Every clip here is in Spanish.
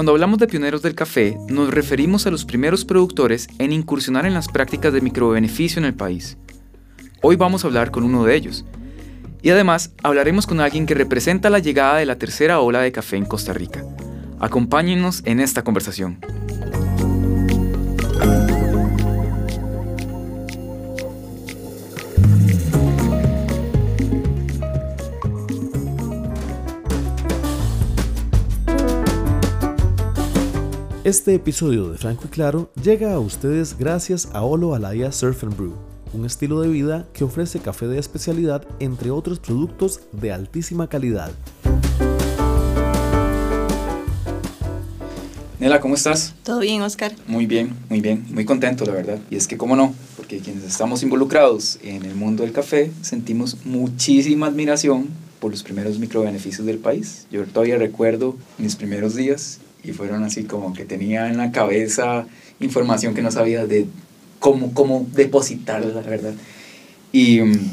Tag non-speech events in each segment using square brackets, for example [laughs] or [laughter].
Cuando hablamos de pioneros del café, nos referimos a los primeros productores en incursionar en las prácticas de microbeneficio en el país. Hoy vamos a hablar con uno de ellos. Y además hablaremos con alguien que representa la llegada de la tercera ola de café en Costa Rica. Acompáñennos en esta conversación. Este episodio de Franco y Claro llega a ustedes gracias a Olo Alaya Surf and Brew, un estilo de vida que ofrece café de especialidad entre otros productos de altísima calidad. Nela, ¿cómo estás? Todo bien, Oscar. Muy bien, muy bien, muy contento, la verdad. Y es que, ¿cómo no? Porque quienes estamos involucrados en el mundo del café sentimos muchísima admiración por los primeros microbeneficios del país. Yo todavía recuerdo mis primeros días y fueron así como que tenía en la cabeza información que no sabía de cómo, cómo depositarla, la verdad. Y mm,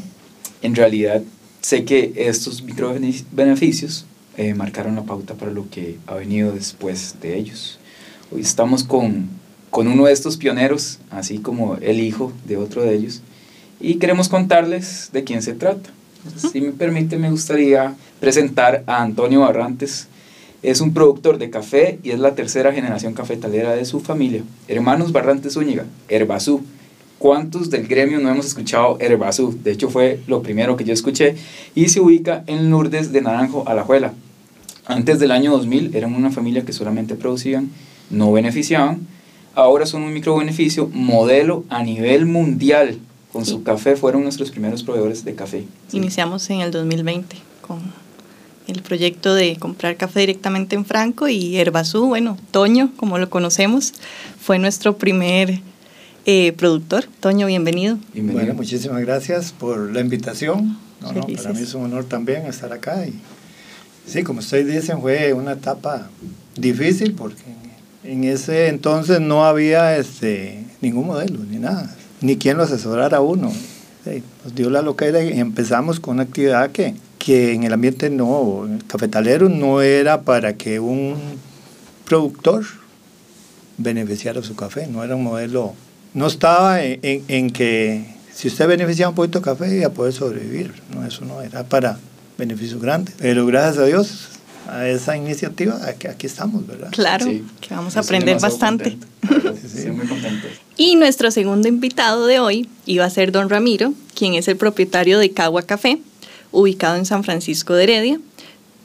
en realidad sé que estos microbeneficios eh, marcaron la pauta para lo que ha venido después de ellos. Hoy estamos con, con uno de estos pioneros, así como el hijo de otro de ellos, y queremos contarles de quién se trata. Si me permite, me gustaría presentar a Antonio Barrantes, es un productor de café y es la tercera generación cafetalera de su familia. Hermanos Barrantes Zúñiga, Herbazú. ¿Cuántos del gremio no hemos escuchado Herbazú? De hecho fue lo primero que yo escuché y se ubica en Lourdes de Naranjo, Alajuela. Antes del año 2000 eran una familia que solamente producían, no beneficiaban. Ahora son un microbeneficio modelo a nivel mundial. Con su café fueron nuestros primeros proveedores de café. Iniciamos en el 2020 con el proyecto de comprar café directamente en Franco y Herbazú, bueno, Toño, como lo conocemos, fue nuestro primer eh, productor. Toño, bienvenido. Bueno, muchísimas gracias por la invitación. No, no, para mí es un honor también estar acá. Y, sí, como ustedes dicen, fue una etapa difícil porque en ese entonces no había este, ningún modelo ni nada, ni quien lo asesorara a uno. nos dio la locura y empezamos con una actividad que que en el ambiente no, cafetalero no era para que un productor beneficiara su café, no era un modelo, no estaba en, que si usted beneficiaba un poquito de café iba a poder sobrevivir, no, eso no era para beneficios grandes, pero gracias a Dios a esa iniciativa, aquí, aquí estamos, ¿verdad? Claro, que vamos a aprender bastante. Sí, muy contento. Y nuestro segundo invitado de hoy iba a ser don Ramiro, quien es el propietario de Cagua Café, ubicado en San Francisco de Heredia,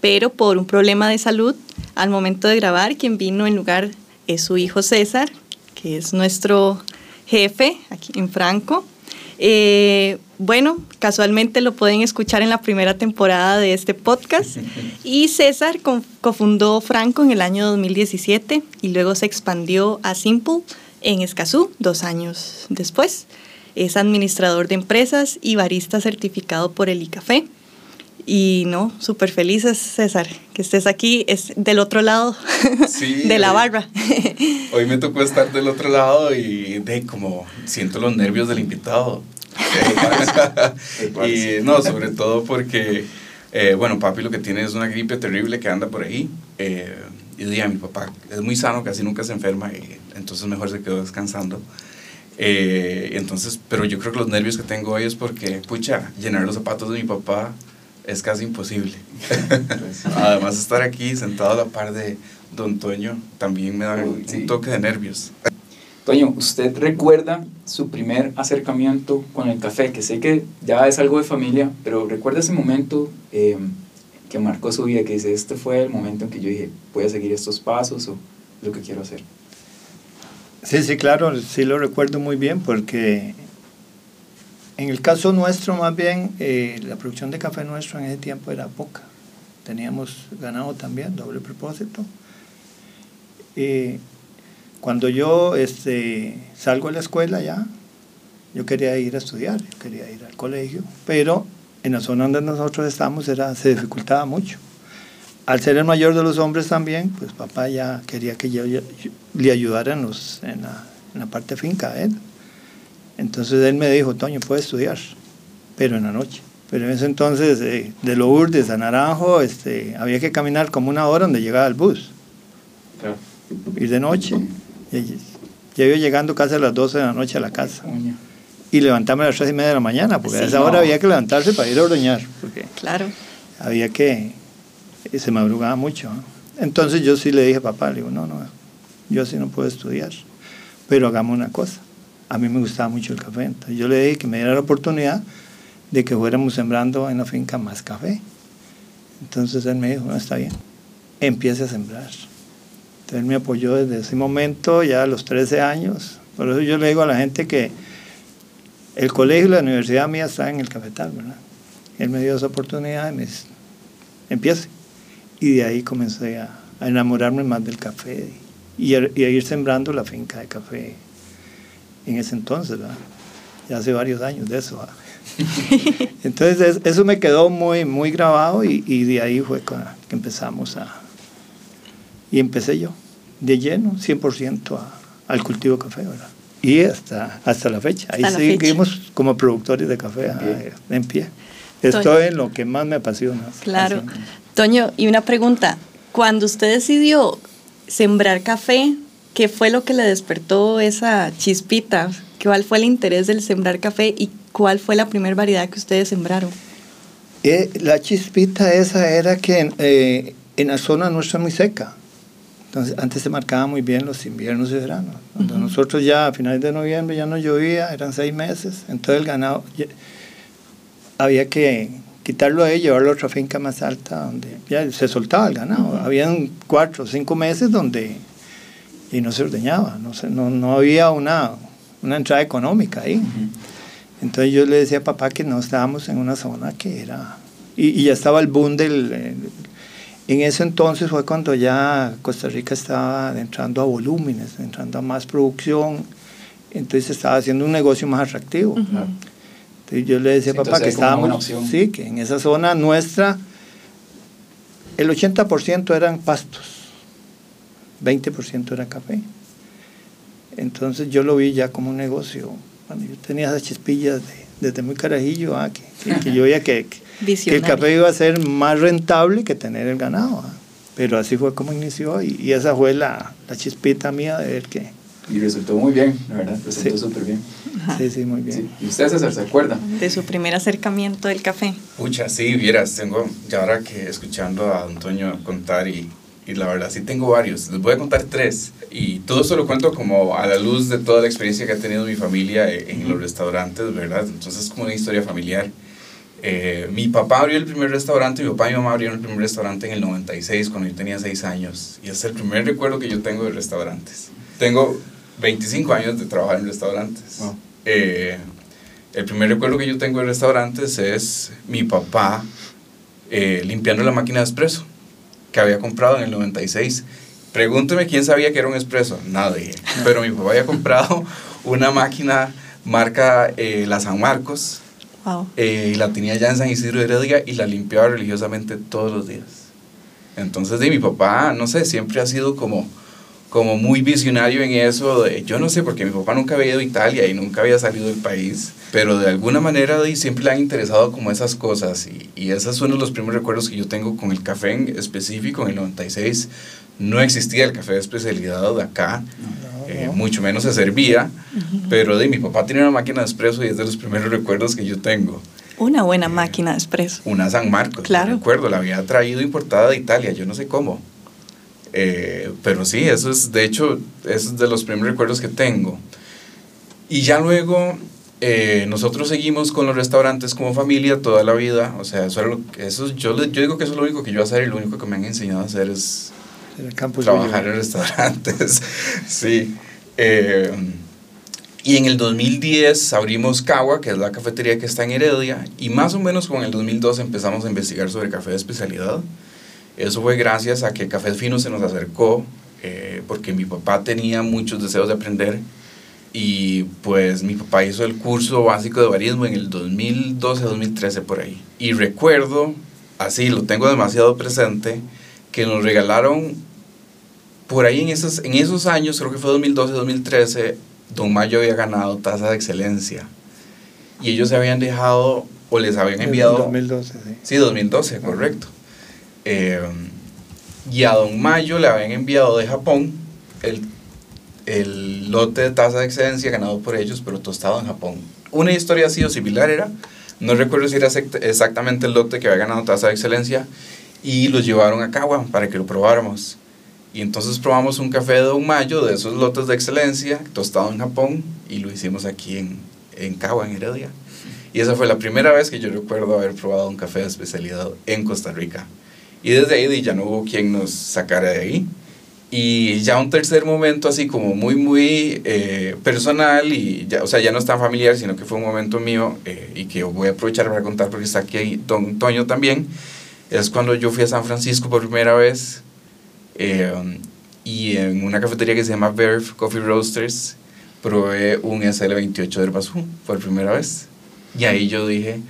pero por un problema de salud, al momento de grabar, quien vino en lugar es su hijo César, que es nuestro jefe aquí en Franco. Eh, bueno, casualmente lo pueden escuchar en la primera temporada de este podcast. Y César cofundó Franco en el año 2017 y luego se expandió a Simple en Escazú dos años después. Es administrador de empresas y barista certificado por el ICAFE. Y no, súper felices, César, que estés aquí, es del otro lado [laughs] de la barra. Hoy me tocó estar del otro lado y de como siento los nervios del invitado. [laughs] y no, sobre todo porque, eh, bueno, papi lo que tiene es una gripe terrible que anda por ahí. Eh, y día mi papá es muy sano, casi nunca se enferma, y entonces mejor se quedó descansando. Eh, entonces, pero yo creo que los nervios que tengo hoy es porque, pucha, llenar los zapatos de mi papá es casi imposible. [laughs] Además, estar aquí sentado a la par de don Toño también me da un toque de nervios. Toño, ¿usted recuerda su primer acercamiento con el café? Que sé que ya es algo de familia, pero ¿recuerda ese momento eh, que marcó su vida? Que dice, este fue el momento en que yo dije, voy a seguir estos pasos o lo que quiero hacer. Sí, sí, claro, sí lo recuerdo muy bien porque en el caso nuestro más bien eh, la producción de café nuestro en ese tiempo era poca. Teníamos ganado también, doble propósito. Y cuando yo este, salgo de la escuela ya, yo quería ir a estudiar, yo quería ir al colegio, pero en la zona donde nosotros estamos era, se dificultaba mucho al ser el mayor de los hombres también, pues papá ya quería que yo, le ayudara en, los, en, la, en, la, parte finca él. Entonces él me dijo, Toño, puedes estudiar, pero en la noche. Pero en ese entonces, eh, de Lourdes a Naranjo, este, había que caminar como una hora donde llegaba el bus. ir de noche. Ya iba llegando casi a las 12 de la noche a la casa. Y levantarme a las 3 y media de la mañana, porque a esa hora había que levantarse para ir a ordeñar. Porque claro. Había que. Se madrugaba mucho. Entonces yo sí le dije a papá, le digo, no, no, yo sí no puedo estudiar, pero hagamos una cosa. A mí me gustaba mucho el café, entonces yo le dije que me diera la oportunidad de que fuéramos sembrando en la finca más café. Entonces él me dijo, no, está bien, empiece a sembrar. Entonces él me apoyó desde ese momento, ya a los 13 años. Por eso yo le digo a la gente que el colegio y la universidad mía están en el cafetal, ¿verdad? Él me dio esa oportunidad y me dice, empiece. Y de ahí comencé a, enamorarme más del café y a, ir sembrando la finca de café en ese entonces, ¿verdad? Ya hace varios años de eso. [laughs] Entonces eso me quedó muy, muy grabado y, y de ahí fue que empezamos a... Y empecé yo, de lleno, 100% al cultivo de café, ¿verdad? Y hasta, hasta la fecha. Ahí seguimos como productores de café en pie. Esto es lo que más me apasiona. Claro. Toño, y una pregunta. Cuando usted decidió sembrar café, ¿qué fue lo que le despertó esa chispita? ¿Cuál fue el interés del sembrar café y cuál fue la primera variedad que ustedes sembraron? Eh, la chispita esa era que eh, en la zona nuestra es muy seca. Entonces, antes se marcaba muy bien los inviernos y veranos. Cuando nosotros ya a finales de noviembre ya no llovía, eran seis meses, entonces el ganado había que quitarlo ahí, llevarlo a otra finca más alta donde ya se soltaba el ganado. Habían cuatro o cinco meses donde y no se ordeñaba, no, se, no, no había una, una entrada económica ahí. Entonces yo le decía a papá que no estábamos en una zona que era... Y, y ya estaba el boom del... en ese entonces fue cuando ya Costa Rica estaba entrando a volúmenes, entrando a más producción, entonces estaba haciendo un negocio más atractivo yo le decía a papá que estábamos, sí, que en esa zona nuestra el 80% eran pastos, 20% era café. Entonces yo lo vi ya como un negocio. Cuando yo tenía esas chispillas desde muy carajillo, ah, que, yo veía que, [laughs] el café iba a ser más rentable que tener el ganado. Ah. Pero así fue como inició y, esa fue la, la, chispita mía de ver que... Y resultó muy bien, la verdad, resultó súper bien. Sí, sí, muy bien. ¿Y usted, César, se acuerda? De su primer acercamiento del café. Pucha, sí, vieras, tengo, ya ahora que escuchando a Antonio contar y, y la verdad sí tengo varios, les voy a contar tres. Y todo eso lo cuento como a la luz de toda la experiencia que ha tenido mi familia en los restaurantes, ¿verdad? Entonces es como una historia familiar. Eh, mi papá abrió el primer restaurante, mi papá y mi mamá abrieron el primer restaurante en el 96, cuando yo tenía 6 años. Y es el primer recuerdo que yo tengo de restaurantes. Tengo 25 años de trabajar en restaurantes. Eh, el primer recuerdo que yo tengo de restaurantes es mi papá eh, limpiando la máquina de espresso que había comprado en el 96. Pregúnteme quién sabía que era un espresso. Nadie. Pero mi papá había comprado una máquina marca eh, La San Marcos. y la tenía ya en San Isidro de Heredia y la limpiaba religiosamente todos los días. Entonces, de mi papá, no sé, siempre ha sido como como muy visionario en eso, de, yo no sé, porque mi papá nunca había ido a Italia y nunca había salido del país, pero de alguna manera de, siempre le han interesado como esas cosas y, y esos son los primeros recuerdos que yo tengo con el café en específico, en el 96 no existía el café de especialidad de acá, eh, mucho menos se servía, pero de mi papá tenía una máquina de espresso y es de los primeros recuerdos que yo tengo. Una buena máquina de espresso. Una San Marcos, claro. recuerdo, la había traído importada de Italia, yo no sé cómo. Eh, pero sí, eso es, de hecho, es de los primeros recuerdos que tengo. Y ya luego eh, nosotros seguimos con los restaurantes como familia toda la vida. O sea, eso, eso yo, yo digo que eso es lo único que yo voy a hacer y lo único que me han enseñado a hacer es trabajar en restaurantes. [laughs] sí. Eh, y en el 2010 abrimos Cagua, que es la cafetería que está en Heredia, y más o menos con el 2012 empezamos a investigar sobre café de especialidad. Eso fue gracias a que Café Fino se nos acercó, eh, porque mi papá tenía muchos deseos de aprender y pues mi papá hizo el curso básico de barismo en el 2012-2013 por ahí. Y recuerdo, así lo tengo demasiado presente, que nos regalaron por ahí en esos, en esos años, creo que fue 2012-2013, Don Mayo había ganado tasa de excelencia. Y ellos se habían dejado o les habían enviado... 2012, sí. Sí, 2012, correcto. Eh, y a Don Mayo le habían enviado de Japón el, el lote de taza de excelencia ganado por ellos, pero tostado en Japón. Una historia así o similar era, no recuerdo si era exactamente el lote que había ganado taza de excelencia, y lo llevaron a Kawa para que lo probáramos. Y entonces probamos un café de Don Mayo de esos lotes de excelencia, tostado en Japón, y lo hicimos aquí en, en Kawa, en Heredia. Y esa fue la primera vez que yo recuerdo haber probado un café de especialidad en Costa Rica. Y desde ahí ya no hubo quien nos sacara de ahí. Y ya un tercer momento así como muy, muy eh, personal y ya, o sea, ya no es tan familiar, sino que fue un momento mío eh, y que voy a aprovechar para contar porque está aquí Don Toño también, es cuando yo fui a San Francisco por primera vez eh, y en una cafetería que se llama Verve Coffee Roasters probé un SL28 del Basú por primera vez. Y ahí yo dije,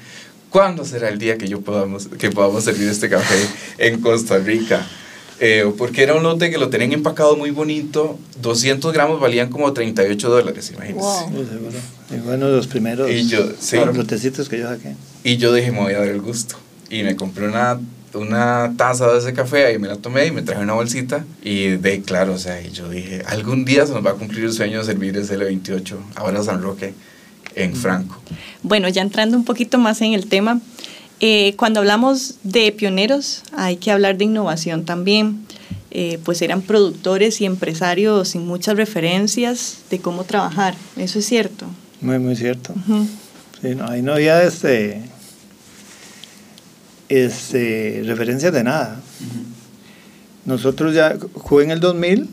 ¿cuándo será el día que, yo podamos, que podamos servir este café en Costa Rica? Eh, porque era un lote que lo tenían empacado muy bonito, 200 gramos valían como 38 dólares, imagínense. Wow. Y bueno, los primeros y yo, sí, lotecitos que yo saqué. Y yo dije, me voy a dar el gusto. Y me compré una, una taza de ese café, y me la tomé y me traje una bolsita. Y de claro, o sea, y yo dije, algún día se nos va a cumplir el sueño de servir ese L28, ahora San Roque, en Franco. Bueno, ya entrando un poquito más en el tema, eh, cuando hablamos de pioneros, hay que hablar de innovación también. Eh, pues eran productores y empresarios sin muchas referencias de cómo trabajar. Eso es cierto. Muy, muy cierto. sí, no, ahí no había este, este, referencias de nada. Nosotros ya, jugué en el 2000,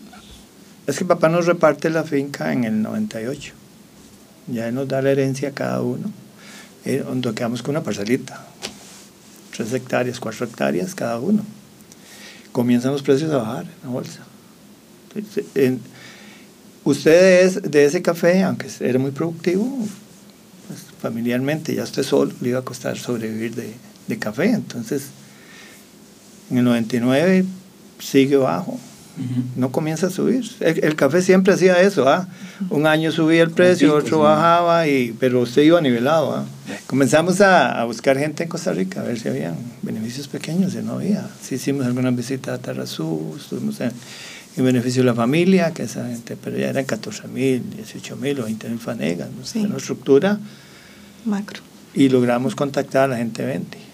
es que papá nos reparte la finca en el 98. Ya nos da la herencia cada uno, eh, donde quedamos con una parcelita tres hectáreas, cuatro hectáreas cada uno. Comienzan los precios a bajar en la bolsa. ustedes de ese café, aunque era muy productivo, pues, familiarmente, ya usted solo le iba a costar sobrevivir de, de café. Entonces, en el 99 sigue bajo no comienza a subir. El, café siempre hacía eso, ¿ah? Un año subía el precio, otro bajaba, y, pero usted iba nivelado, ¿ah? Comenzamos a, buscar gente en Costa Rica, a ver si había beneficios pequeños, y no había. Sí hicimos algunas visitas a Tarrazú, estuvimos en, beneficio de la familia, que esa gente, pero ya eran 14 mil, 18 mil o 20 mil fanegas, ¿no? una estructura. Macro. Y logramos contactar a la gente 20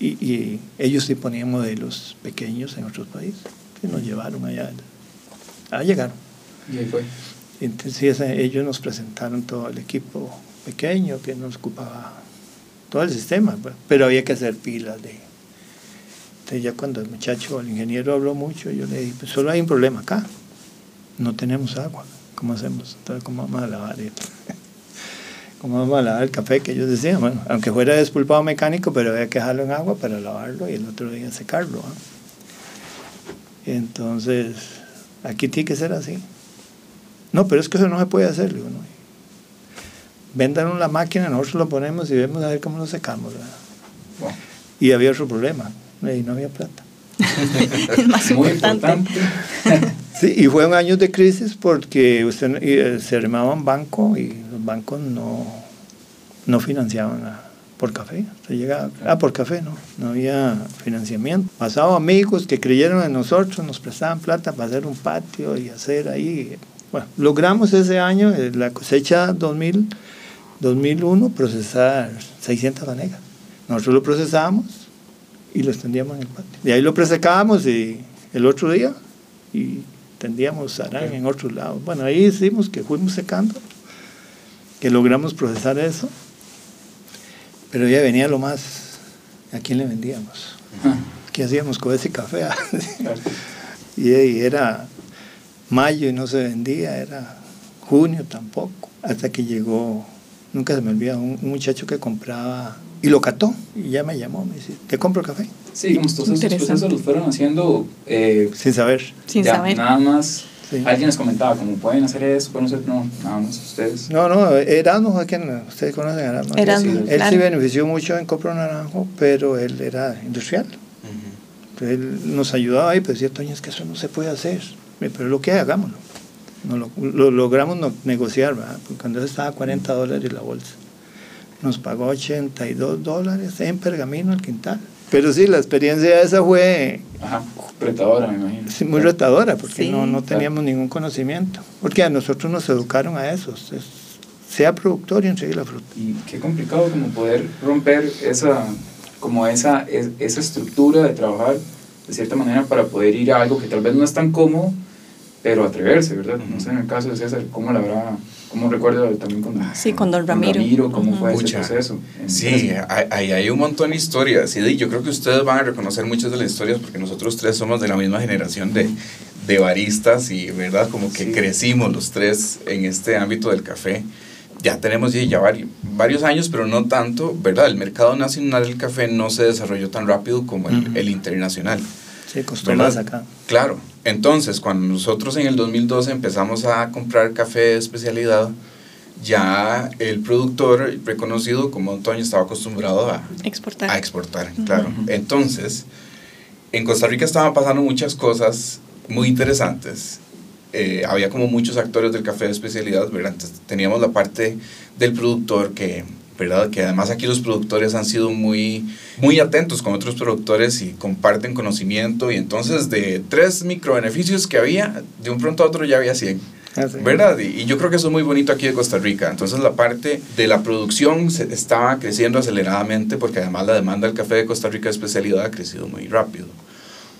y, ellos sí ponían modelos pequeños en otros países que nos llevaron allá. a llegaron. Y ahí fue. Entonces ellos nos presentaron todo el equipo pequeño que nos ocupaba todo el sistema, pues, pero había que hacer pilas de... Entonces ya cuando el muchacho, el ingeniero habló mucho, yo le dije, pues solo hay un problema acá, no tenemos agua, ¿cómo hacemos? Entonces, ¿cómo vamos a lavar esto? ¿Cómo vamos a lavar el café? Que ellos decían, bueno, aunque fuera despulpado mecánico, pero había que dejarlo en agua para lavarlo y el otro día secarlo. Entonces, aquí tiene que ser así. No, pero es que eso no se puede hacer. Digo, no. Vendan la máquina, nosotros lo ponemos y vemos a ver cómo lo secamos. Y había otro problema, y no había plata. [laughs] es más importante. [laughs] sí, y fue un año de crisis porque usted, eh, se armaba banco y bancos no, no financiaban por café. Se llega, ah, por café, no, no había financiamiento. Pasaba amigos que creyeron en nosotros, nos prestaban plata para hacer un patio y hacer ahí. Bueno, logramos ese año, eh, la cosecha 2000, 2001, procesar 600 vanegas. Nosotros lo procesábamos y lo extendíamos en el patio. De ahí lo presecábamos y el otro día y tendíamos arán en otros lados. Bueno, ahí hicimos que fuimos secando que logramos procesar eso, pero ya venía lo más, ¿a quién le vendíamos? ¿Qué hacíamos con ese café? [laughs] y, era mayo y no se vendía, era junio tampoco, hasta que llegó, nunca se me olvida, un, muchacho que compraba y lo cató y ya me llamó, me dice, ¿te compro café? Sí, digamos, todos esos procesos los fueron haciendo eh, sin saber. Sin saber. Nada más Alguien les comentaba, ¿cómo pueden hacer eso? ¿Pueden hacer? No, nada más ustedes. No, no, Erasmus, ¿a quién? Ustedes conocen a Erasmus. Erasmus él sí benefició mucho en Copro Naranjo, pero él era industrial. Entonces él nos ayudaba ahí, pero decía, Toño, es que eso no se puede hacer. Pero lo que hay, hagámoslo. No, lo, logramos negociar, ¿verdad? Porque cuando eso estaba a 40 dólares la bolsa. Nos pagó 82 dólares en pergamino al quintal Pero sí, la experiencia esa fue... Ajá, retadora, me imagino. Sí, muy retadora, porque no, no teníamos ningún conocimiento. Porque a nosotros nos educaron a eso. sea productor y entregue la fruta. Y qué complicado como poder romper esa, como esa, esa estructura de trabajar de cierta manera para poder ir a algo que tal vez no es tan cómodo, pero atreverse, ¿verdad? No sé, en el caso de César, ¿cómo la habrá, cómo recuerdo también con, sí, con don Ramiro? ¿Cómo fue ese proceso? Sí, hay, hay un montón de historias, y yo creo que ustedes van a reconocer muchas de las historias porque nosotros tres somos de la misma generación de, de baristas y, ¿verdad? Como que crecimos los tres en este ámbito del café. Ya tenemos ya varios, varios años, pero no tanto, ¿verdad? El mercado nacional del café no se desarrolló tan rápido como el, el internacional. Sí, costó más acá. Claro, entonces, cuando nosotros en el 2012 empezamos a comprar café de especialidad, ya el productor reconocido como Antonio estaba acostumbrado a exportar. A exportar, claro. Entonces, en Costa Rica estaban pasando muchas cosas muy interesantes. Eh, había como muchos actores del café de especialidad, ¿verdad? teníamos la parte del productor que ¿verdad? Que además aquí los productores han sido muy, muy atentos con otros productores y comparten conocimiento y entonces de tres microbeneficios que había, de un pronto a otro ya había 100. Ah, ¿Verdad? Y, yo creo que eso es muy bonito aquí de Costa Rica. Entonces la parte de la producción se, estaba creciendo aceleradamente porque además la demanda del café de Costa Rica de especialidad ha crecido muy rápido.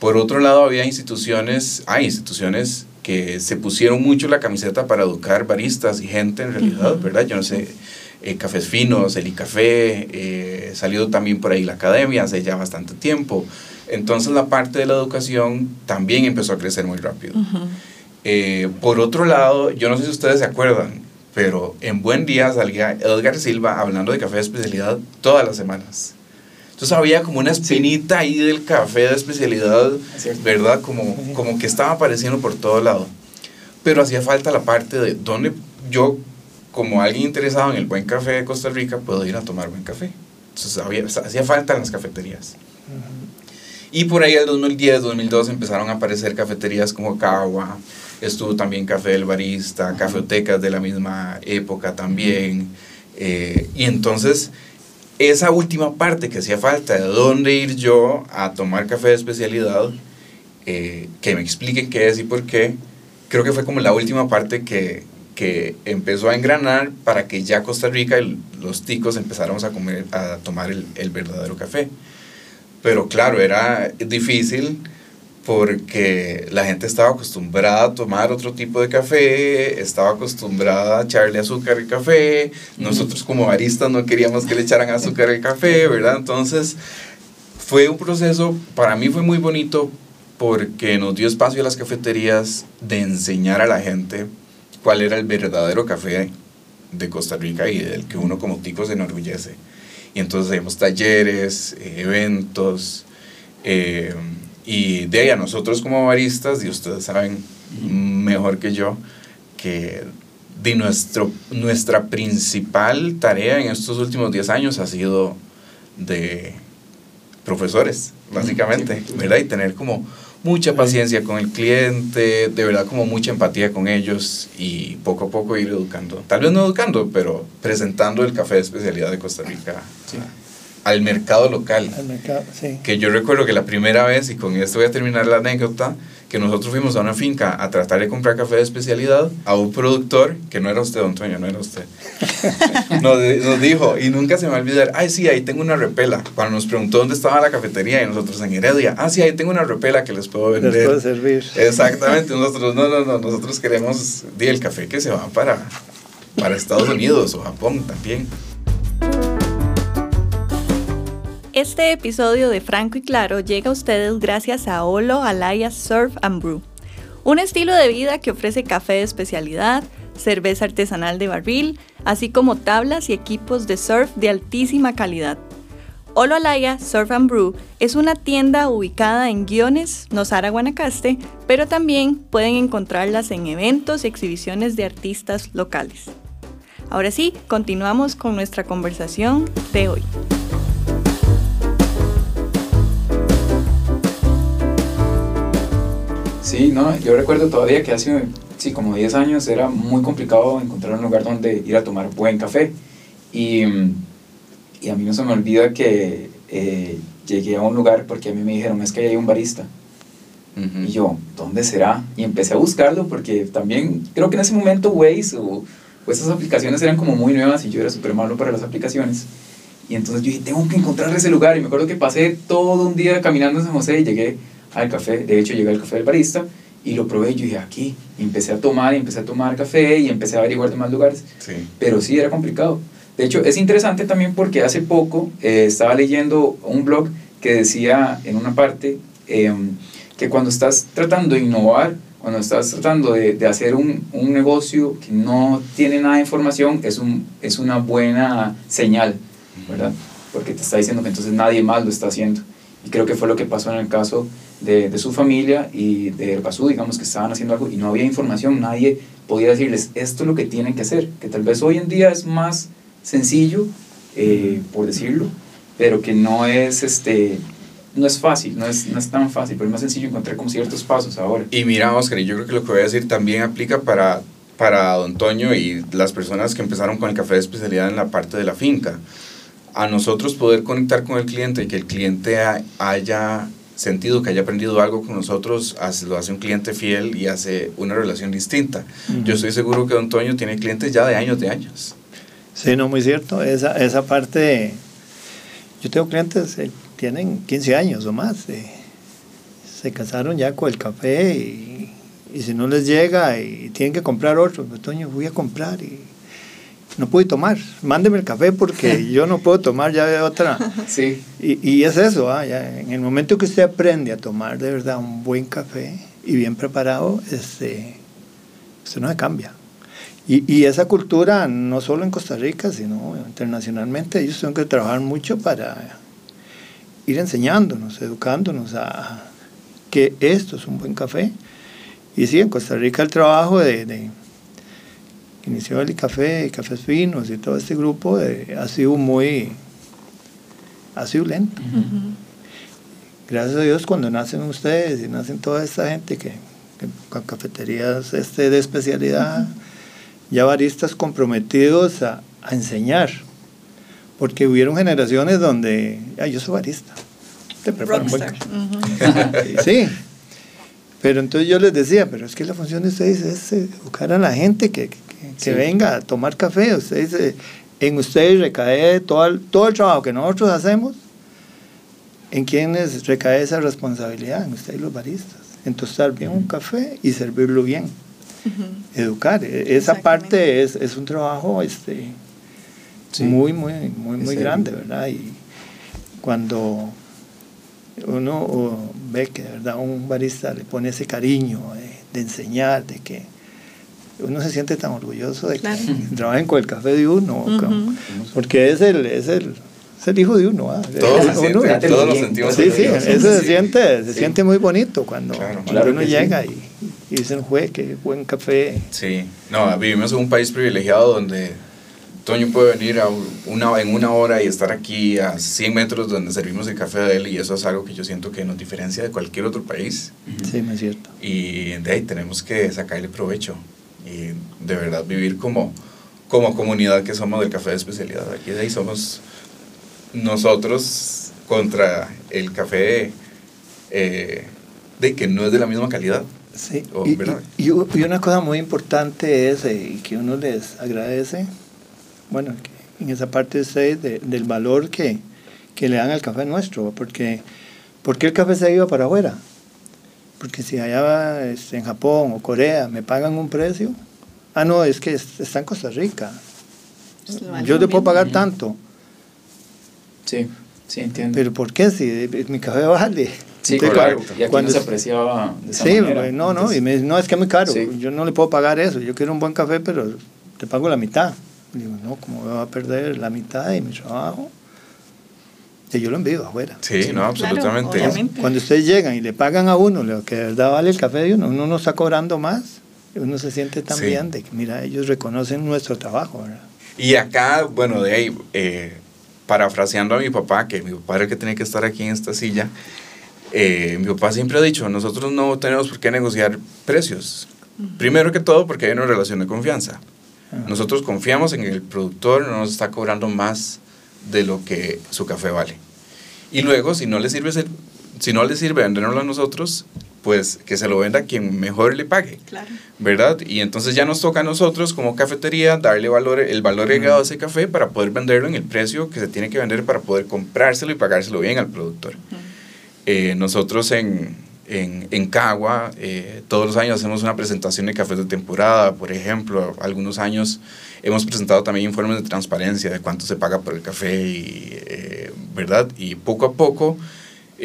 Por otro lado, había instituciones, hay instituciones que se pusieron mucho la camiseta para educar baristas y gente en realidad, ¿verdad? Yo no sé, eh, Cafés Finos, el ICafé, eh, salió también por ahí la academia hace ya bastante tiempo. Entonces la parte de la educación también empezó a crecer muy rápido. Eh, por otro lado, yo no sé si ustedes se acuerdan, pero en Buen Día salía Edgar Silva hablando de café de especialidad todas las semanas. Entonces había como una espinita ahí del café de especialidad, ¿verdad? Como, como que estaba apareciendo por todo lado. Pero hacía falta la parte de dónde yo como alguien interesado en el buen café de Costa Rica, puedo ir a tomar buen café. Entonces había, hacía falta en las cafeterías. Y por ahí el 2010, 2012 empezaron a aparecer cafeterías como Cagua, estuvo también Café del Barista, cafetecas de la misma época también. Eh, y entonces esa última parte que hacía falta, de dónde ir yo a tomar café de especialidad, eh, que me expliquen qué es y por qué, creo que fue como la última parte que, que empezó a engranar para que ya Costa Rica y los ticos empezáramos a, comer, a tomar el, el verdadero café. Pero claro, era difícil porque la gente estaba acostumbrada a tomar otro tipo de café, estaba acostumbrada a echarle azúcar al café, nosotros como baristas no queríamos que le echaran azúcar al café, ¿verdad? Entonces fue un proceso, para mí fue muy bonito porque nos dio espacio a las cafeterías de enseñar a la gente cuál era el verdadero café de Costa Rica y del que uno como tico se enorgullece. Y entonces hacemos talleres, eh, eventos, eh, y de ahí a nosotros como baristas, y ustedes saben mejor que yo, que de nuestro, nuestra principal tarea en estos últimos 10 años ha sido de profesores, básicamente, ¿verdad? Y tener como mucha paciencia con el cliente, de verdad como mucha empatía con ellos y poco a poco ir educando. Tal vez no educando, pero presentando el café de especialidad de Costa Rica al mercado local. Al mercado, sí. Que yo recuerdo que la primera vez, y con esto voy a terminar la anécdota, que nosotros fuimos a una finca a tratar de comprar café de especialidad a un productor, que no era usted, don Antonio, no era usted, [laughs] nos, nos, dijo, y nunca se me va a olvidar, ay, sí, ahí tengo una repela. Cuando nos preguntó dónde estaba la cafetería y nosotros en Heredia, ah, sí, ahí tengo una repela que les puedo vender. Les puedo servir. Exactamente, [laughs] nosotros, no, no, no, nosotros queremos di, el café que se va para, para Estados Unidos o Japón también. Este episodio de Franco y Claro llega a ustedes gracias a Olo Alaya Surf and Brew, un estilo de vida que ofrece café de especialidad, cerveza artesanal de barril, así como tablas y equipos de surf de altísima calidad. Olo Alaya Surf and Brew es una tienda ubicada en Guiones, Nosara, Guanacaste, pero también pueden encontrarlas en eventos y exhibiciones de artistas locales. Ahora sí, continuamos con nuestra conversación de hoy. Sí, no, yo recuerdo todavía que hace, sí, como 10 años era muy complicado encontrar un lugar donde ir a tomar buen café. Y, y a mí no se me olvida que eh, llegué a un lugar porque a mí me dijeron, es que hay un barista. Y yo, ¿dónde será? Y empecé a buscarlo porque también creo que en ese momento Waze o, o esas aplicaciones eran como muy nuevas y yo era súper malo para las aplicaciones. Y entonces yo dije, tengo que encontrar ese lugar. Y me acuerdo que pasé todo un día caminando en San José y llegué al café. De hecho, llegué al café del barista y lo probé. Y yo dije, aquí. Y empecé a tomar y empecé a tomar café y empecé a averiguar de más lugares. Pero sí, era complicado. De hecho, es interesante también porque hace poco eh, estaba leyendo un blog que decía en una parte em, que cuando estás tratando de innovar, cuando estás tratando de, de hacer un, un, negocio que no tiene nada de información, es, un, es una buena señal, ¿verdad? Porque te está diciendo que entonces nadie más lo está haciendo. Y creo que fue lo que pasó en el caso de, de su familia y de Herbazú, digamos que estaban haciendo algo y no había información, nadie podía decirles esto es lo que tienen que hacer, que tal vez hoy en día es más sencillo, eh, por decirlo, pero que no es este no es fácil, no es, no es tan fácil, pero es más sencillo encontrar como ciertos pasos ahora. Y mira, Oscar, yo creo que lo que voy a decir también aplica para, para Don Toño y las personas que empezaron con el café de especialidad en la parte de la finca. A nosotros poder conectar con el cliente y que el cliente haya sentido, que haya aprendido algo con nosotros, hace, lo hace un cliente fiel y hace una relación distinta. Yo estoy seguro que Don Toño tiene clientes ya de años de años. Sí, no, muy cierto. Esa, esa parte, yo tengo clientes que tienen 15 años o más, se casaron ya con el café y, y, si no les llega y tienen que comprar otro, pues Toño, voy a comprar y no puedo tomar, mándeme el café porque [laughs] yo no puedo tomar ya de otra. Sí. Y, y es eso, ¿ah? ya, en el momento que usted aprende a tomar de verdad un buen café y bien preparado, este, usted no se cambia. Y, y, esa cultura, no solo en Costa Rica, sino internacionalmente, ellos tienen que trabajar mucho para ir enseñándonos, educándonos a que esto es un buen café. Y sí, en Costa Rica el trabajo de, inició el café, cafés finos y todo este grupo de, ha sido muy, ha sido lento. Uh -huh. Gracias a Dios cuando nacen ustedes y nacen toda esta gente que, que con cafeterías este, de especialidad. Uh -huh ya baristas comprometidos a, a, enseñar, porque hubieron generaciones donde, ah, yo soy barista, te preparo un buen uh [laughs] -huh. Sí, pero entonces yo les decía, pero es que la función de ustedes es educar a la gente que, que, sí. venga a tomar café, ustedes, en ustedes recae todo el, todo el trabajo que nosotros hacemos, en quienes recae esa responsabilidad, en ustedes los baristas, en tostar bien un café y servirlo bien. Uh -huh. educar. Esa parte es, es, un trabajo este, sí. muy, muy, muy, muy grande, ¿verdad? Y cuando uno ve que de verdad un barista le pone ese cariño de, de enseñar, de que uno se siente tan orgulloso de claro. que [laughs] trabajen con el café de uno, uh -huh. porque es el, es el, es el hijo de uno. ¿eh? Todos, uno, siente, todos lo sentimos. Sí, sí, eso se, siente, se sí. siente muy bonito cuando, claro, cuando claro uno llega sí. y, y dicen, jue, qué buen café. Sí, no, vivimos en un país privilegiado donde Toño puede venir a una, en una hora y estar aquí a 100 metros donde servimos el café de él y eso es algo que yo siento que nos diferencia de cualquier otro país. Sí, es cierto. Y de ahí tenemos que sacarle provecho y de verdad vivir como, como comunidad que somos del café de especialidad. Aquí de ahí somos nosotros contra el café eh, de que no es de la misma calidad. Sí, oh, y, y, y, una cosa muy importante es eh, que uno les agradece, bueno, en esa parte de ustedes, de, del valor que, que, le dan al café nuestro, porque ¿por qué el café se iba para afuera? Porque si allá este, en Japón o Corea me pagan un precio, ah, no, es que está en Costa Rica, yo te puedo pagar tanto. Sí, sí, entiendo. Pero ¿por qué? Si mi café vale. Sí, Entonces, claro, y aquí cuando no se apreciaba de esa sí, manera. no, no, Entonces, y me dice, no, es que es muy caro, sí. yo no le puedo pagar eso, yo quiero un buen café, pero te pago la mitad. Y digo, no, ¿cómo voy a perder la mitad de mi trabajo? Y yo lo envío afuera. Sí, no, absolutamente. Claro, Cuando ustedes llegan y le pagan a uno lo que de verdad vale el café de uno, uno no está cobrando más, uno se siente tan sí. bien de que, mira, ellos reconocen nuestro trabajo, ¿verdad? Y acá, bueno, de ahí, eh, parafraseando a mi papá, que mi papá era el que tenía que estar aquí en esta silla, eh, mi papá siempre ha dicho, nosotros no tenemos por qué negociar precios. Uh -huh. Primero que todo porque hay una relación de confianza. Uh -huh. Nosotros confiamos en el productor, no nos está cobrando más de lo que su café vale. Y luego, si no le sirve, si no le sirve venderlo a nosotros, pues que se lo venda a quien mejor le pague, claro. ¿verdad? Y entonces ya nos toca a nosotros como cafetería darle valor, el valor agregado a ese café para poder venderlo en el precio que se tiene que vender para poder comprárselo y pagárselo bien al productor. Eh, nosotros en, en, en Cagua eh, todos los años hacemos una presentación de cafés de temporada, por ejemplo, algunos años hemos presentado también informes de transparencia de cuánto se paga por el café, eh, ¿verdad? Y poco a poco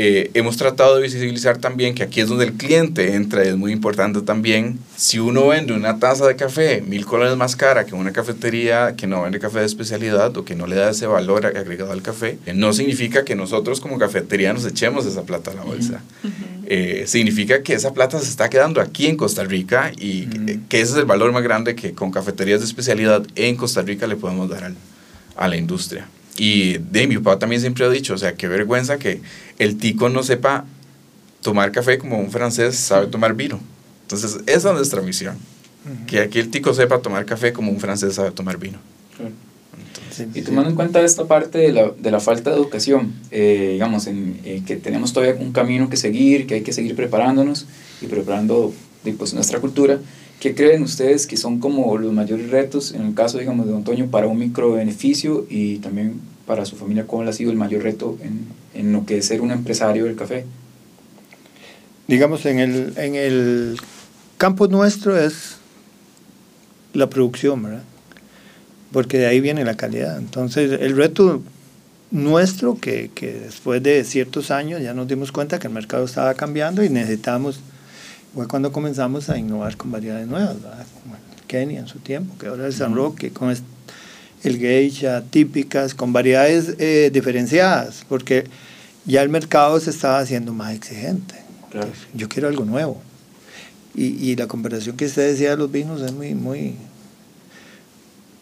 eh, hemos tratado de visibilizar también que aquí es donde el cliente entra, es muy importante también. Si uno vende una taza de café mil colores más cara que una cafetería que no vende café de especialidad o que no le da ese valor agregado al café, eh, no significa que nosotros como cafetería nos echemos esa plata a la bolsa. Eh, significa que esa plata se está quedando aquí en Costa Rica y que ese es el valor más grande que con cafeterías de especialidad en Costa Rica le podemos dar a la industria. Y de mi papá también siempre ha dicho, o sea, qué vergüenza que el tico no sepa tomar café como un francés sabe tomar vino. Entonces, esa es nuestra misión. Que aquí el tico sepa tomar café como un francés sabe tomar vino. y tomando en cuenta esta parte de la, de la falta de educación, eh, digamos, en, eh, que tenemos todavía un camino que seguir, que hay que seguir preparándonos y preparando pues, nuestra cultura, ¿qué creen ustedes que son como los mayores retos, en el caso, digamos, de Toño, para un micro beneficio y también para su familia, cuál ha sido el mayor reto en, en lo que es ser un empresario del café? Digamos, en el, en el campo nuestro es la producción, ¿verdad? Porque de ahí viene la calidad. Entonces, el reto nuestro, que, que después de ciertos años ya nos dimos cuenta que el mercado estaba cambiando y necesitábamos, fue cuando comenzamos a innovar con variedades nuevas, ¿verdad? Como Kenia en su tiempo, que ahora es San Roque, con el geisha, típicas, con variedades eh, diferenciadas, porque ya el mercado se estaba haciendo más exigente. Yo quiero algo nuevo. Y, y, la comparación que usted decía de los vinos es muy, muy,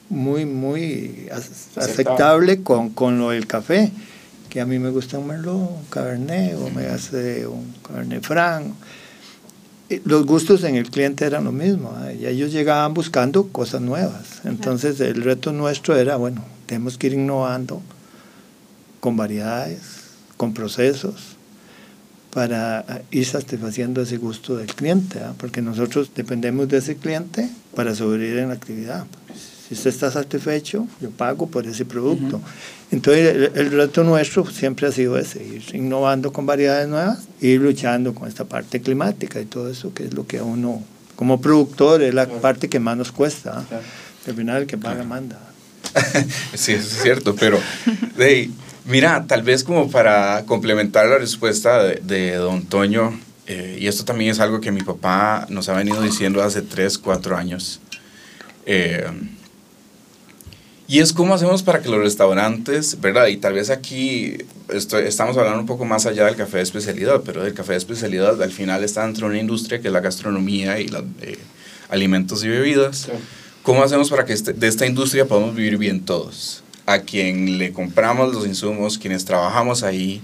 muy, muy aceptable con, con, lo del café. Que a mí me gusta un Merlot, un Cabernet, o me hace un Cabernet Franc. Los gustos en el cliente eran lo mismo. ¿eh? Y ellos llegaban buscando cosas nuevas. Entonces el reto nuestro era, bueno, tenemos que ir innovando con variedades, con procesos para ah, ir satisfaciendo ese gusto del cliente, ¿ah? porque nosotros dependemos de ese cliente para sobrevivir en la actividad. Si usted está satisfecho, yo pago por ese producto. Entonces, el, reto nuestro siempre ha sido ese, ir innovando con variedades nuevas, ir luchando con esta parte climática y todo eso, que es lo que a uno, como productor, es la parte que más nos cuesta. ¿ah? Al final, el que paga manda. [laughs] sí, eso es cierto, pero de Mira, tal vez como para complementar la respuesta de, don Toño, eh, y esto también es algo que mi papá nos ha venido diciendo hace 3, 4 años, eh, y es cómo hacemos para que los restaurantes, ¿verdad? Y tal vez aquí estamos hablando un poco más allá del café de especialidad, pero del café de especialidad al final está dentro de una industria que es la gastronomía y los eh, alimentos y bebidas. ¿Cómo hacemos para que este, de esta industria podamos vivir bien todos? a quien le compramos los insumos, quienes trabajamos ahí.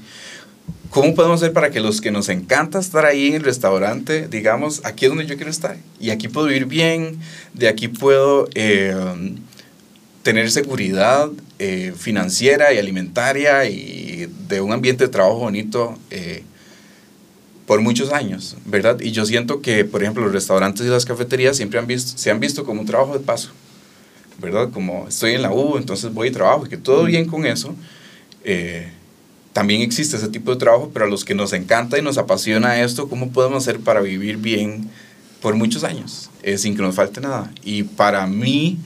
¿Cómo podemos hacer para que los que nos encanta estar ahí en el restaurante, digamos, aquí es donde yo quiero estar? Y aquí puedo vivir bien, de aquí puedo eh, tener seguridad eh, financiera y alimentaria y de un ambiente de trabajo bonito eh, por muchos años, ¿verdad? Y yo siento que, por ejemplo, los restaurantes y las cafeterías siempre han visto, se han visto como un trabajo de paso. ¿verdad? Como estoy en la U, entonces voy y trabajo, y que todo bien con eso. Eh, también existe ese tipo de trabajo, pero a los que nos encanta y nos apasiona esto, ¿cómo podemos hacer para vivir bien por muchos años, eh, sin que nos falte nada? Y para mí,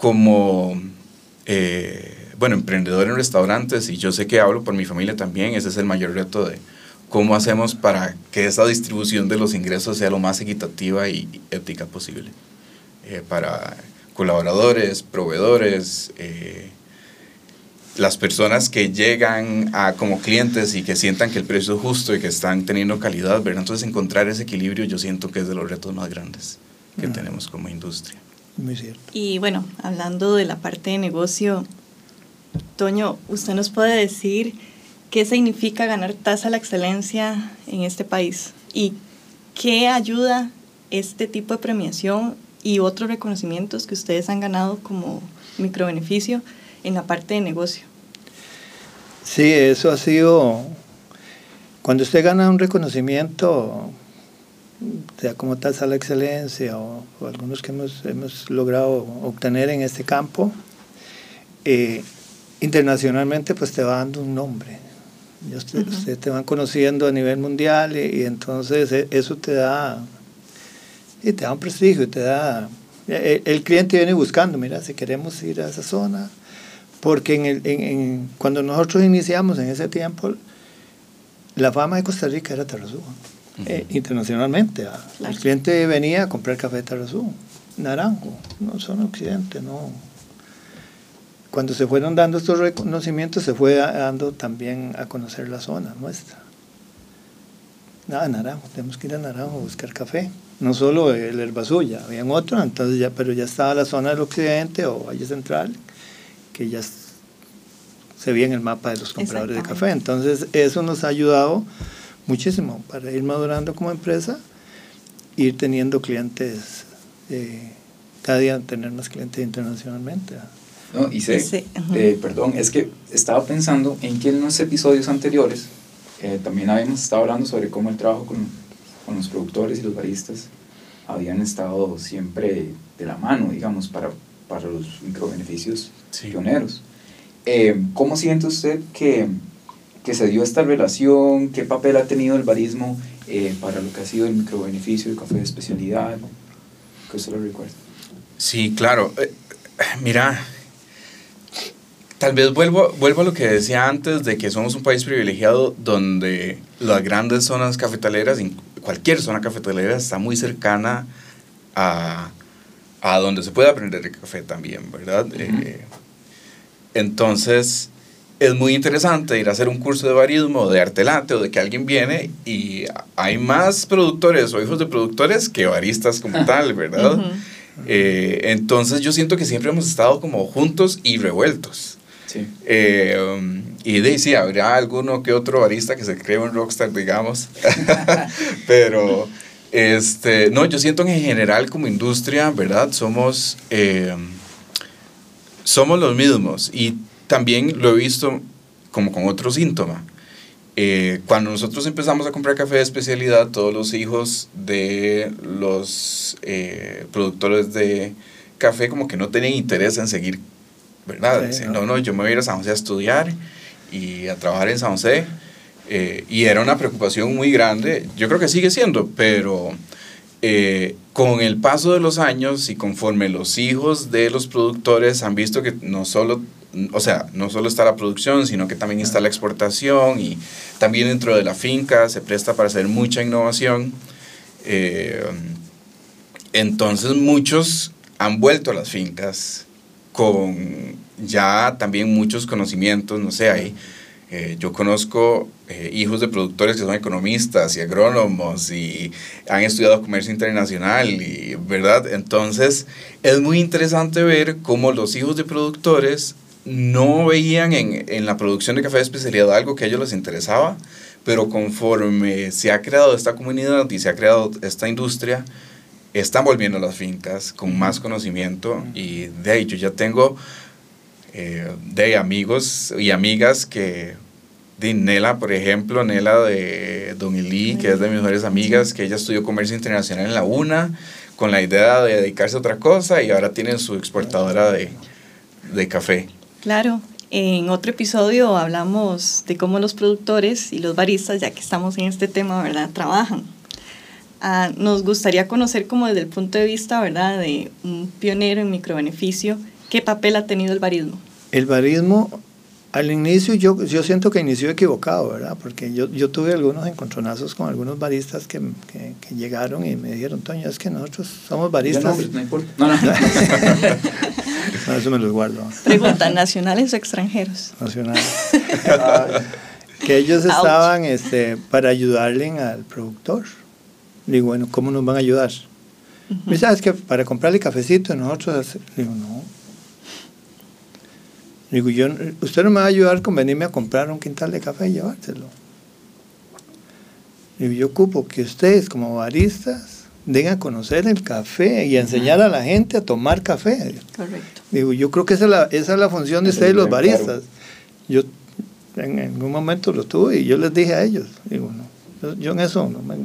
como, eh, bueno, emprendedor en restaurantes, y yo sé que hablo por mi familia también, ese es el mayor reto de cómo hacemos para que esa distribución de los ingresos sea lo más equitativa y ética posible. para colaboradores, proveedores, eh, las personas que llegan a, como clientes y que sientan que el precio es justo y que están teniendo calidad, ¿verdad? Entonces encontrar ese equilibrio yo siento que es de los retos más grandes que mm. tenemos como industria. Muy cierto. Y bueno, hablando de la parte de negocio, Toño, ¿usted nos puede decir qué significa ganar tasa a la excelencia en este país? ¿Y qué ayuda este tipo de premiación y otros reconocimientos que ustedes han ganado como microbeneficio en la parte de negocio. Sí, eso ha sido, cuando usted gana un reconocimiento, sea como tasa la excelencia o, algunos que hemos, hemos, logrado obtener en este campo, eh, internacionalmente pues te va dando un nombre. Usted, te van conociendo a nivel mundial y, entonces e, eso te da, y te da un prestigio, te da... E, el, cliente viene buscando, mira, si queremos ir a esa zona, porque en el, en, cuando nosotros iniciamos en ese tiempo, la fama de Costa Rica era Tarazú, eh, internacionalmente. Ah, el cliente venía a comprar café de Tarazú, naranjo, no son occidente, no cuando se fueron dando estos reconocimientos, se fue dando también a conocer la zona nuestra. Nada, Naranjo, tenemos que ir a Naranjo a buscar café. No solo el Herbasuya, habían otros, entonces ya, pero ya estaba la zona del occidente o Valle Central, que ya se veía en el mapa de los compradores de café. Entonces, eso nos ha ayudado muchísimo para ir madurando como empresa, ir teniendo clientes, eh, cada día tener más clientes internacionalmente. No, y sé, eh, perdón, es que estaba pensando en que en los episodios anteriores eh, también habíamos estado hablando sobre cómo el trabajo con, con, los productores y los baristas habían estado siempre de la mano, digamos, para, para los microbeneficios pioneros. Eh, ¿Cómo siente usted que, que, se dio esta relación? ¿Qué papel ha tenido el barismo para lo que ha sido el microbeneficio del café de especialidad? ¿Qué usted lo recuerda? Sí, claro. mira, Tal vez vuelvo, vuelvo a lo que decía antes de que somos un país privilegiado donde las grandes zonas cafetaleras, cualquier zona cafetalera está muy cercana a, a donde se puede aprender el café también, ¿verdad? Eh, entonces, es muy interesante ir a hacer un curso de barismo, de artelate o de que alguien viene y hay más productores o hijos de productores que baristas como tal, ¿verdad? Eh, entonces yo siento que siempre hemos estado como juntos y revueltos. Eh, um, y de sí, habrá alguno que otro barista que se cree un rockstar, digamos. [laughs] Pero, este, no, yo siento que en general como industria, ¿verdad? Somos, eh, somos los mismos. Y también lo he visto como con otro síntoma. Eh, cuando nosotros empezamos a comprar café de especialidad, todos los hijos de los productores de café como que no tenían interés en seguir ¿verdad? no. no, yo me voy a ir a San José a estudiar y a trabajar en San José. Eh, y era una preocupación muy grande, yo creo que sigue siendo, pero eh, con el paso de los años y conforme los hijos de los productores han visto que no solo, o sea, no solo está la producción, sino que también está la exportación y también dentro de la finca se presta para hacer mucha innovación. Eh, entonces muchos han vuelto a las fincas con ya también muchos conocimientos, no sé, ahí. Eh, yo conozco eh, hijos de productores que son economistas y agrónomos y han estudiado comercio internacional, y, ¿verdad? Entonces es muy interesante ver cómo los hijos de productores no veían en, en la producción de café de especialidad algo que a ellos les interesaba, pero conforme se ha creado esta comunidad y se ha creado esta industria, están volviendo a las fincas con más conocimiento y de ahí yo ya tengo eh, de amigos y amigas que de Nela, por ejemplo, Nela de Don Eli, que es de mis mejores amigas, que ella estudió comercio internacional en la UNA con la idea de dedicarse a otra cosa y ahora tiene su exportadora de, de café. Claro, en otro episodio hablamos de cómo los productores y los baristas, ya que estamos en este tema, ¿verdad?, trabajan Ah, nos gustaría conocer como desde el punto de vista, ¿verdad?, de un pionero en microbeneficio, ¿qué papel ha tenido el barismo? El barismo, al inicio yo, yo siento que inició equivocado, ¿verdad? Porque yo, yo tuve algunos encontronazos con algunos baristas que, que, llegaron y me dijeron, Toño, es que nosotros somos baristas. No, no importa. No, [laughs] [laughs] no. no, eso me los guardo. Pregunta, ¿nacionales o extranjeros? Nacionales. que ellos estaban este, para ayudarle al productor digo, bueno, ¿cómo nos van a ayudar? Me ¿sabes que Para comprarle cafecito nosotros... digo, no. digo, yo, usted no me va a ayudar con venirme a comprar un quintal de café y llevárselo. digo, yo ocupo que ustedes como baristas den a conocer el café y a enseñar a la gente a tomar café. Correcto. Digo, yo creo que esa es la, esa es la función de ustedes los baristas. Yo en algún momento lo tuve y yo les dije a ellos, digo, no, yo en eso no me,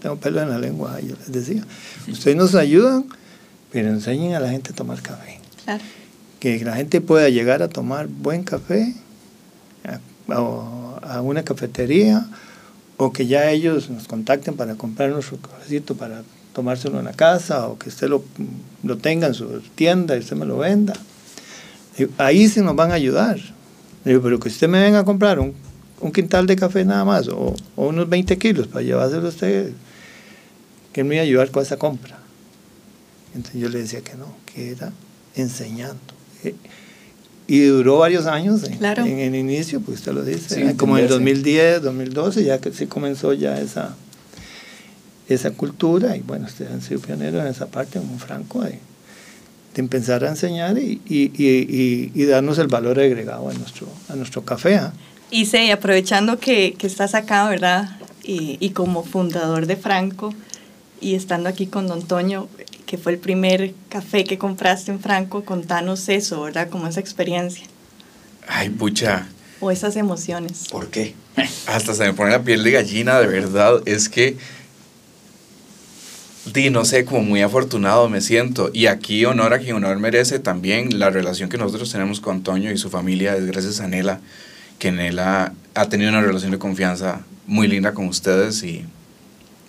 tengo pelo en la lengua, yo les decía, ustedes nos ayudan, pero enseñen a la gente a tomar café. Que la gente pueda llegar a tomar buen café a, a una cafetería o que ya ellos nos contacten para comprar nuestro cafecito para tomárselo en la casa o que usted lo, lo tenga en su tienda y usted me lo venda. Ahí sí nos van a ayudar. pero que usted me venga a comprar un, un quintal de café nada más o, o, unos 20 kilos para llevárselo a usted, que me iba a ayudar con esa compra. Entonces yo le decía que no, que era enseñando. Eh, y duró varios años en, en, el inicio, pues usted lo dice, como en 2010, 2012, ya que se comenzó ya esa, esa cultura y bueno, ustedes han sido pioneros en esa parte, como Franco, de, de empezar a enseñar y, y, y, y, darnos el valor agregado a nuestro, a nuestro café. ¿ah? Y sí, aprovechando que, que estás acá, ¿verdad? Y, como fundador de Franco y estando aquí con Don Toño, que fue el primer café que compraste en Franco, contanos eso, ¿verdad? Como esa experiencia. Ay, pucha. O esas emociones. ¿Por qué? [laughs] Hasta se me pone la piel de gallina, de verdad. Es que Di, no sé, como muy afortunado me siento. Y aquí honor a quien honor merece también la relación que nosotros tenemos con Toño y su familia, es gracias a Nela, que Nela ha tenido una relación de confianza muy linda con ustedes y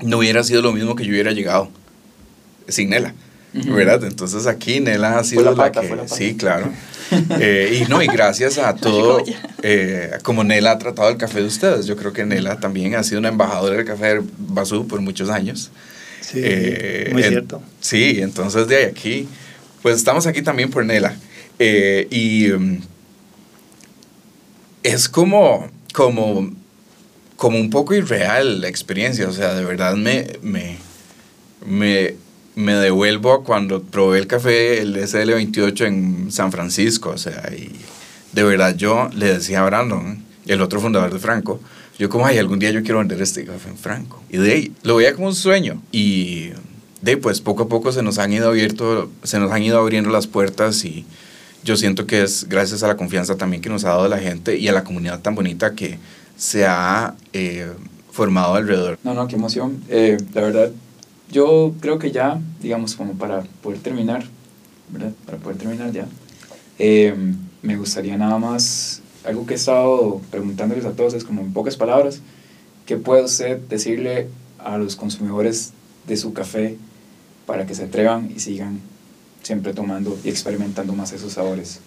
no hubiera sido lo mismo que yo hubiera llegado sin Nela. ¿Verdad? Entonces aquí Nela ha sido la, que... sí, claro. [laughs] Eh, y no, y gracias a [laughs] todo, eh, como Nela ha tratado el café de ustedes. Yo creo que Nela también ha sido una embajadora del café Basú por muchos años. Sí, eh, muy cierto. Sí, entonces de aquí, pues estamos aquí también por Nela. Eh, y um, es como, como, como un poco irreal la experiencia, o sea, de verdad me, me, me, me devuelvo a cuando probé el café, el SL28 en San Francisco, o sea, y de verdad yo le decía a Brandon, el otro fundador de Franco, yo como, ay, algún día yo quiero vender este café en Franco. Y de ahí lo veía como un sueño. Y de pues poco a poco se nos han ido abierto, se nos han ido abriendo las puertas y yo siento que es gracias a la confianza también que nos ha dado la gente y a la comunidad tan bonita que se ha eh, formado alrededor. No, no, qué emoción. Eh, la verdad, yo creo que ya, digamos, como para poder terminar, ¿verdad? Para poder terminar ya, eh, me gustaría nada más algo que he estado preguntándoles a todos es como en pocas palabras, ¿qué puede usted decirle a los consumidores de su café para que se atrevan y sigan siempre tomando y experimentando más esos sabores?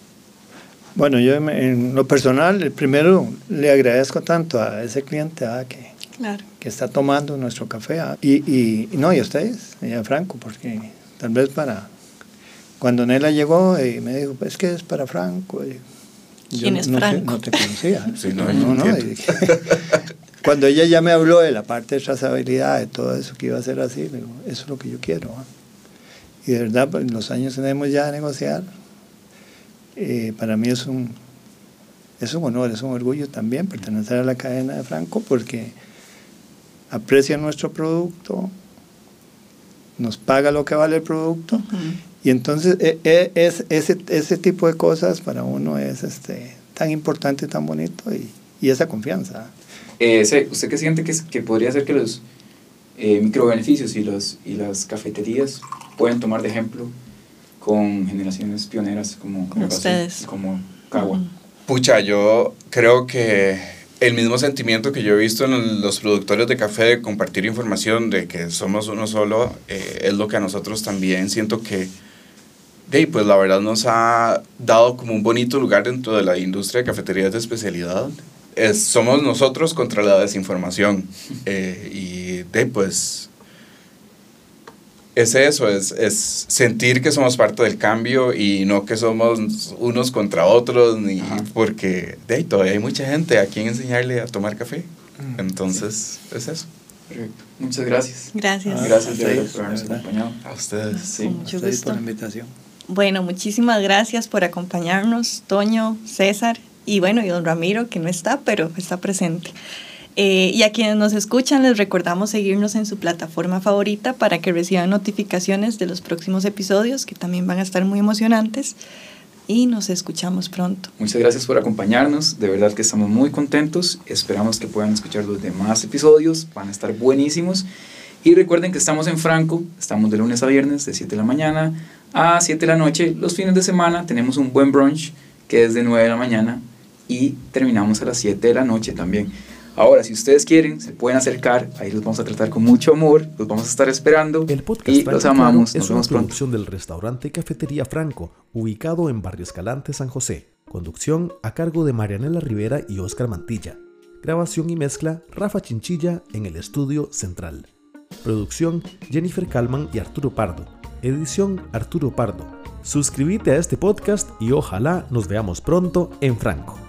Bueno, yo en lo personal, primero le agradezco tanto a ese cliente a que, que está tomando nuestro café y, y, no, y a ustedes, y a Franco, porque tal vez para... Cuando Nela llegó y me dijo, pues que es para Franco. Y, ¿Quién es Franco? no te conocía. [laughs] [laughs] Cuando ella ya me habló de la parte de trazabilidad, de todo eso que iba a ser así, digo, eso es lo que yo quiero. Y de verdad, pues, en los años tenemos ya a negociar. Eh, para mí es un, es un honor, es un orgullo también pertenecer a la cadena de Franco porque aprecia nuestro producto, nos paga lo que vale el producto y entonces e, e, es, ese, ese tipo de cosas para uno es este, tan importante, tan bonito y, y esa confianza. Eh, ¿Usted qué siente que, que podría ser que los eh, microbeneficios y, los, y las cafeterías pueden tomar de ejemplo con generaciones pioneras como, como ustedes? Como Cagua? Pucha, yo creo que el mismo sentimiento que yo he visto en los productores de café de compartir información de que somos uno solo, eh, es lo que a nosotros también siento que de pues la verdad nos ha dado como un bonito lugar dentro de la industria de cafeterías de especialidad. Es, somos nosotros contra la desinformación. Eh, y de pues es eso, es, es, sentir que somos parte del cambio y no que somos unos contra otros, ni porque de ahí todavía hay mucha gente a quien enseñarle a tomar café. Mm, Entonces, es eso. Perfecto. Muchas gracias. Gracias. gracias, por habernos acompañado. A ustedes. Sí. mucho gusto. por la invitación. Bueno, muchísimas gracias por acompañarnos, Toño, César y bueno, y don Ramiro, que no está, pero está presente. Eh, y a quienes nos escuchan, les recordamos seguirnos en su plataforma favorita para que reciban notificaciones de los próximos episodios, que también van a estar muy emocionantes. y nos escuchamos pronto. Muchas gracias por acompañarnos, de verdad que estamos muy contentos, esperamos que puedan escuchar los demás episodios, van a estar buenísimos. Y recuerden que estamos en Franco, estamos de lunes a viernes de 7 de la mañana a 7 de la noche. Los fines de semana tenemos un buen brunch que es de 9 de la mañana y terminamos a las 7 de la noche también. Ahora, si ustedes quieren, se pueden acercar, ahí los vamos a tratar con mucho amor, los vamos a estar esperando El podcast y los amamos. es una producción del restaurante Cafetería Franco, ubicado en Barrio Escalante, San José. Conducción a cargo de Marianela Rivera y Oscar Mantilla. Grabación y mezcla Rafa Chinchilla en el estudio central. Producción Jennifer Kalman y Arturo Pardo. Edición Arturo Pardo. Suscríbete a este podcast y ojalá nos veamos pronto en Franco.